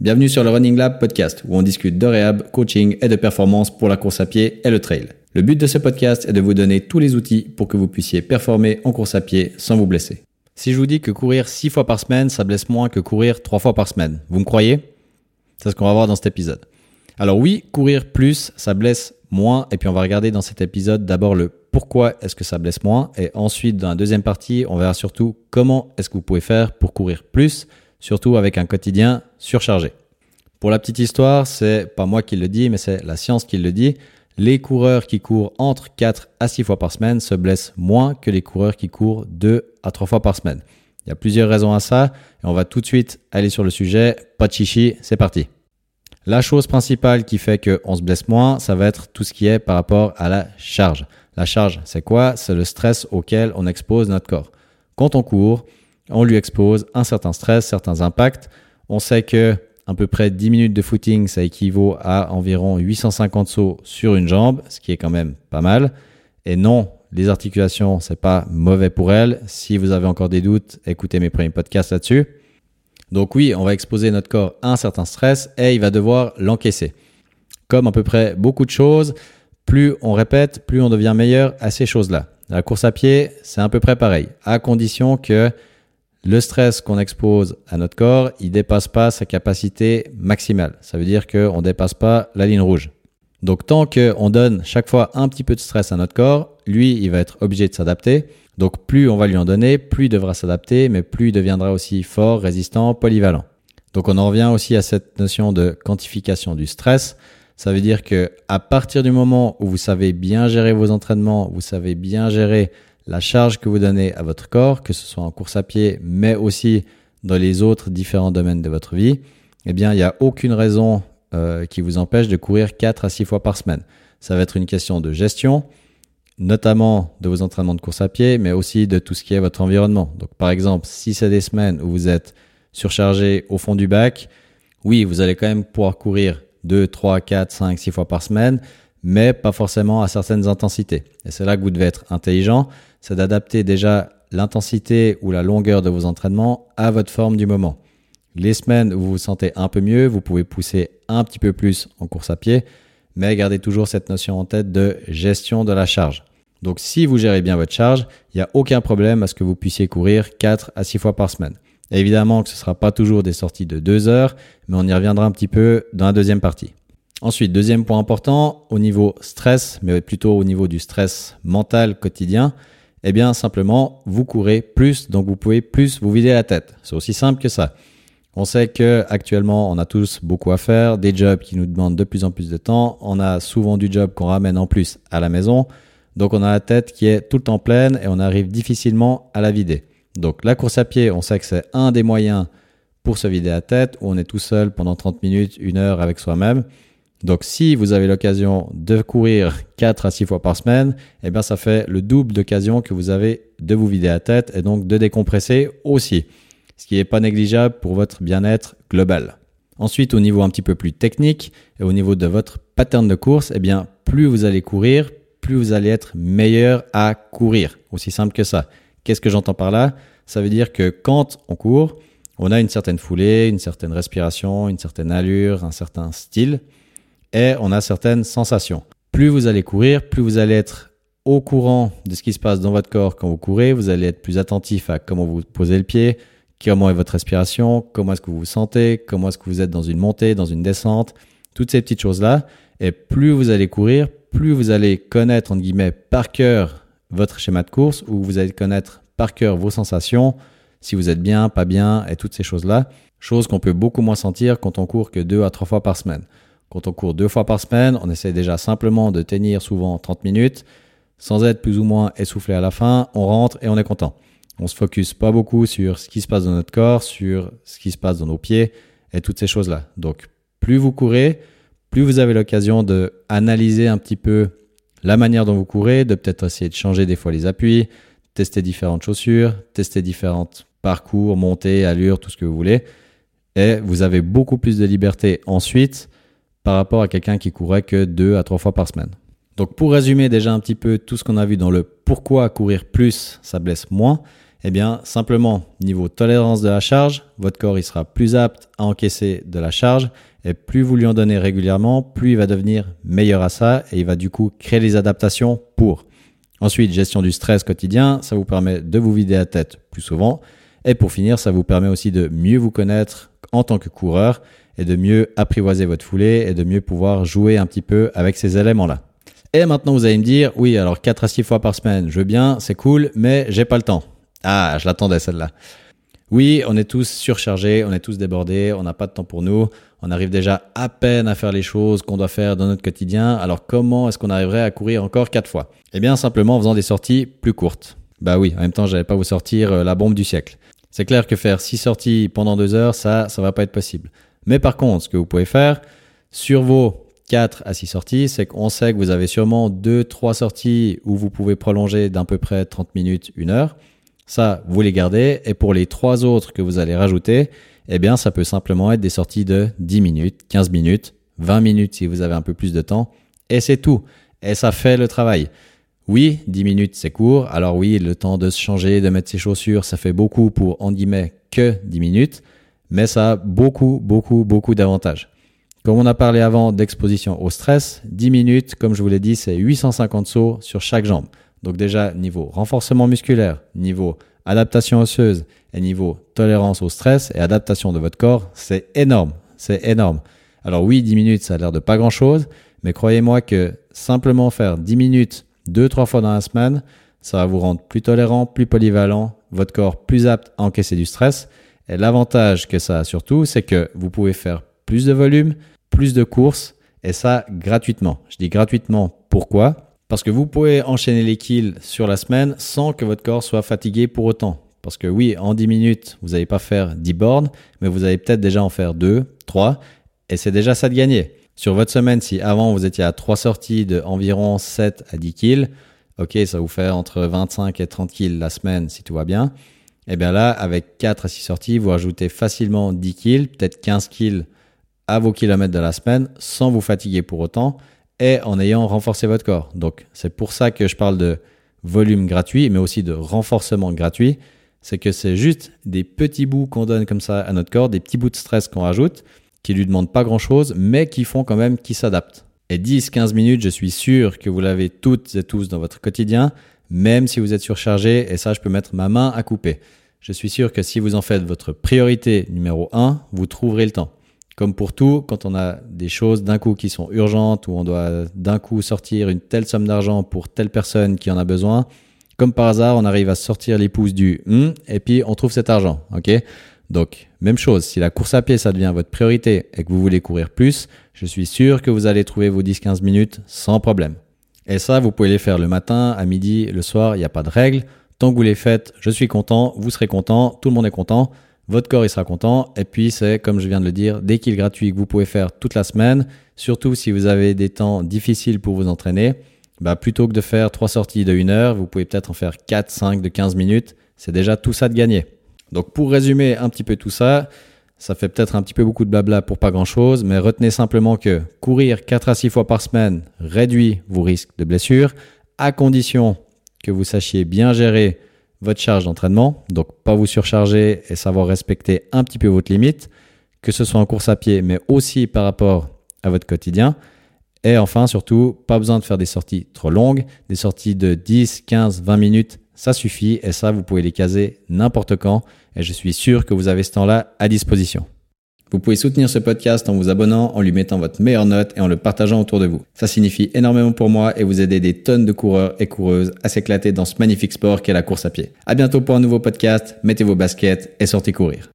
Bienvenue sur le Running Lab podcast où on discute de réhab, coaching et de performance pour la course à pied et le trail. Le but de ce podcast est de vous donner tous les outils pour que vous puissiez performer en course à pied sans vous blesser. Si je vous dis que courir 6 fois par semaine, ça blesse moins que courir 3 fois par semaine, vous me croyez? C'est ce qu'on va voir dans cet épisode. Alors oui, courir plus, ça blesse moins et puis on va regarder dans cet épisode d'abord le pourquoi est-ce que ça blesse moins et ensuite dans la deuxième partie, on verra surtout comment est-ce que vous pouvez faire pour courir plus surtout avec un quotidien surchargé. Pour la petite histoire, c'est pas moi qui le dis, mais c'est la science qui le dit. Les coureurs qui courent entre 4 à 6 fois par semaine se blessent moins que les coureurs qui courent 2 à 3 fois par semaine. Il y a plusieurs raisons à ça et on va tout de suite aller sur le sujet. Pas de chichi, c'est parti. La chose principale qui fait qu'on se blesse moins, ça va être tout ce qui est par rapport à la charge. La charge, c'est quoi? C'est le stress auquel on expose notre corps. Quand on court, on lui expose un certain stress, certains impacts. On sait que à peu près 10 minutes de footing, ça équivaut à environ 850 sauts sur une jambe, ce qui est quand même pas mal. Et non, les articulations, c'est pas mauvais pour elles. Si vous avez encore des doutes, écoutez mes premiers podcasts là-dessus. Donc oui, on va exposer notre corps à un certain stress et il va devoir l'encaisser. Comme à peu près beaucoup de choses, plus on répète, plus on devient meilleur à ces choses-là. La course à pied, c'est à peu près pareil, à condition que le stress qu'on expose à notre corps, il dépasse pas sa capacité maximale. Ça veut dire qu'on dépasse pas la ligne rouge. Donc tant qu'on donne chaque fois un petit peu de stress à notre corps, lui, il va être obligé de s'adapter. Donc plus on va lui en donner, plus il devra s'adapter, mais plus il deviendra aussi fort, résistant, polyvalent. Donc on en revient aussi à cette notion de quantification du stress. Ça veut dire que à partir du moment où vous savez bien gérer vos entraînements, vous savez bien gérer la charge que vous donnez à votre corps, que ce soit en course à pied, mais aussi dans les autres différents domaines de votre vie, eh bien, il n'y a aucune raison euh, qui vous empêche de courir 4 à 6 fois par semaine. Ça va être une question de gestion, notamment de vos entraînements de course à pied, mais aussi de tout ce qui est votre environnement. Donc, par exemple, si c'est des semaines où vous êtes surchargé au fond du bac, oui, vous allez quand même pouvoir courir 2, 3, 4, 5, 6 fois par semaine, mais pas forcément à certaines intensités. Et c'est là que vous devez être intelligent c'est d'adapter déjà l'intensité ou la longueur de vos entraînements à votre forme du moment. Les semaines où vous vous sentez un peu mieux, vous pouvez pousser un petit peu plus en course à pied, mais gardez toujours cette notion en tête de gestion de la charge. Donc si vous gérez bien votre charge, il n'y a aucun problème à ce que vous puissiez courir 4 à 6 fois par semaine. évidemment que ce ne sera pas toujours des sorties de 2 heures, mais on y reviendra un petit peu dans la deuxième partie. Ensuite, deuxième point important, au niveau stress, mais plutôt au niveau du stress mental quotidien, eh bien simplement vous courez plus, donc vous pouvez plus vous vider la tête. C'est aussi simple que ça. On sait que actuellement on a tous beaucoup à faire, des jobs qui nous demandent de plus en plus de temps, on a souvent du job qu'on ramène en plus à la maison, donc on a la tête qui est tout le temps pleine et on arrive difficilement à la vider. Donc la course à pied, on sait que c'est un des moyens pour se vider la tête, où on est tout seul pendant 30 minutes, une heure avec soi-même. Donc si vous avez l'occasion de courir 4 à 6 fois par semaine, eh bien ça fait le double d'occasion que vous avez de vous vider la tête et donc de décompresser aussi, ce qui n'est pas négligeable pour votre bien-être global. Ensuite, au niveau un petit peu plus technique et au niveau de votre pattern de course, eh bien plus vous allez courir, plus vous allez être meilleur à courir. Aussi simple que ça. Qu'est-ce que j'entends par là? Ça veut dire que quand on court, on a une certaine foulée, une certaine respiration, une certaine allure, un certain style et on a certaines sensations. Plus vous allez courir, plus vous allez être au courant de ce qui se passe dans votre corps quand vous courez, vous allez être plus attentif à comment vous posez le pied, comment est votre respiration, comment est-ce que vous vous sentez, comment est-ce que vous êtes dans une montée, dans une descente, toutes ces petites choses-là. Et plus vous allez courir, plus vous allez connaître, entre guillemets, par cœur votre schéma de course, ou vous allez connaître par cœur vos sensations, si vous êtes bien, pas bien, et toutes ces choses-là. Choses qu'on peut beaucoup moins sentir quand on court que deux à trois fois par semaine. Quand on court deux fois par semaine, on essaie déjà simplement de tenir souvent 30 minutes, sans être plus ou moins essoufflé à la fin. On rentre et on est content. On se focus pas beaucoup sur ce qui se passe dans notre corps, sur ce qui se passe dans nos pieds et toutes ces choses-là. Donc, plus vous courez, plus vous avez l'occasion de analyser un petit peu la manière dont vous courez, de peut-être essayer de changer des fois les appuis, tester différentes chaussures, tester différentes parcours, montées, allures, tout ce que vous voulez. Et vous avez beaucoup plus de liberté ensuite par rapport à quelqu'un qui courait que deux à trois fois par semaine. Donc pour résumer déjà un petit peu tout ce qu'on a vu dans le pourquoi courir plus, ça blesse moins, Eh bien, simplement, niveau tolérance de la charge, votre corps il sera plus apte à encaisser de la charge et plus vous lui en donnez régulièrement, plus il va devenir meilleur à ça et il va du coup créer les adaptations pour. Ensuite, gestion du stress quotidien, ça vous permet de vous vider la tête plus souvent. Et pour finir, ça vous permet aussi de mieux vous connaître en tant que coureur et de mieux apprivoiser votre foulée et de mieux pouvoir jouer un petit peu avec ces éléments-là. Et maintenant, vous allez me dire, oui, alors 4 à 6 fois par semaine, je veux bien, c'est cool, mais j'ai pas le temps. Ah, je l'attendais celle-là. Oui, on est tous surchargés, on est tous débordés, on n'a pas de temps pour nous, on arrive déjà à peine à faire les choses qu'on doit faire dans notre quotidien, alors comment est-ce qu'on arriverait à courir encore 4 fois? Eh bien, simplement en faisant des sorties plus courtes. Bah oui, en même temps, j'allais pas vous sortir euh, la bombe du siècle. C'est clair que faire 6 sorties pendant 2 heures, ça, ça va pas être possible. Mais par contre, ce que vous pouvez faire, sur vos 4 à 6 sorties, c'est qu'on sait que vous avez sûrement 2-3 sorties où vous pouvez prolonger d'à peu près 30 minutes, 1 heure. Ça, vous les gardez. Et pour les 3 autres que vous allez rajouter, eh bien, ça peut simplement être des sorties de 10 minutes, 15 minutes, 20 minutes si vous avez un peu plus de temps. Et c'est tout. Et ça fait le travail. Oui, 10 minutes, c'est court. Alors oui, le temps de se changer, de mettre ses chaussures, ça fait beaucoup pour, en guillemets, que 10 minutes. Mais ça a beaucoup, beaucoup, beaucoup d'avantages. Comme on a parlé avant d'exposition au stress, 10 minutes, comme je vous l'ai dit, c'est 850 sauts sur chaque jambe. Donc déjà, niveau renforcement musculaire, niveau adaptation osseuse et niveau tolérance au stress et adaptation de votre corps, c'est énorme. C'est énorme. Alors oui, 10 minutes, ça a l'air de pas grand-chose, mais croyez-moi que simplement faire 10 minutes deux, trois fois dans la semaine, ça va vous rendre plus tolérant, plus polyvalent, votre corps plus apte à encaisser du stress. Et l'avantage que ça a surtout, c'est que vous pouvez faire plus de volume, plus de courses, et ça gratuitement. Je dis gratuitement pourquoi? Parce que vous pouvez enchaîner les kills sur la semaine sans que votre corps soit fatigué pour autant. Parce que oui, en 10 minutes, vous n'allez pas faire 10 bornes, mais vous allez peut-être déjà en faire 2, 3, et c'est déjà ça de gagner. Sur votre semaine, si avant vous étiez à 3 sorties de environ 7 à 10 kills, ok, ça vous fait entre 25 et 30 kills la semaine si tout va bien. Et eh bien là, avec 4 à 6 sorties, vous rajoutez facilement 10 kills, peut-être 15 kills à vos kilomètres de la semaine sans vous fatiguer pour autant et en ayant renforcé votre corps. Donc c'est pour ça que je parle de volume gratuit, mais aussi de renforcement gratuit. C'est que c'est juste des petits bouts qu'on donne comme ça à notre corps, des petits bouts de stress qu'on rajoute, qui lui demandent pas grand chose, mais qui font quand même qui s'adaptent. Et 10-15 minutes, je suis sûr que vous l'avez toutes et tous dans votre quotidien, même si vous êtes surchargé, et ça, je peux mettre ma main à couper. Je suis sûr que si vous en faites votre priorité numéro 1, vous trouverez le temps. Comme pour tout, quand on a des choses d'un coup qui sont urgentes, ou on doit d'un coup sortir une telle somme d'argent pour telle personne qui en a besoin, comme par hasard, on arrive à sortir les pouces du hum, et puis on trouve cet argent. ok? Donc, même chose, si la course à pied, ça devient votre priorité et que vous voulez courir plus, je suis sûr que vous allez trouver vos 10-15 minutes sans problème. Et ça, vous pouvez les faire le matin, à midi, le soir, il n'y a pas de règle. Tant que vous les faites, je suis content, vous serez content, tout le monde est content votre corps il sera content. Et puis c'est, comme je viens de le dire, des kills gratuits que vous pouvez faire toute la semaine, surtout si vous avez des temps difficiles pour vous entraîner. Bah, plutôt que de faire trois sorties de 1 heure, vous pouvez peut-être en faire 4, 5 de 15 minutes. C'est déjà tout ça de gagner. Donc pour résumer un petit peu tout ça, ça fait peut-être un petit peu beaucoup de blabla pour pas grand-chose, mais retenez simplement que courir 4 à 6 fois par semaine réduit vos risques de blessure, à condition que vous sachiez bien gérer votre charge d'entraînement, donc pas vous surcharger et savoir respecter un petit peu votre limite, que ce soit en course à pied, mais aussi par rapport à votre quotidien. Et enfin, surtout, pas besoin de faire des sorties trop longues, des sorties de 10, 15, 20 minutes, ça suffit et ça, vous pouvez les caser n'importe quand et je suis sûr que vous avez ce temps-là à disposition. Vous pouvez soutenir ce podcast en vous abonnant, en lui mettant votre meilleure note et en le partageant autour de vous. Ça signifie énormément pour moi et vous aider des tonnes de coureurs et coureuses à s'éclater dans ce magnifique sport qu'est la course à pied. À bientôt pour un nouveau podcast, mettez vos baskets et sortez courir.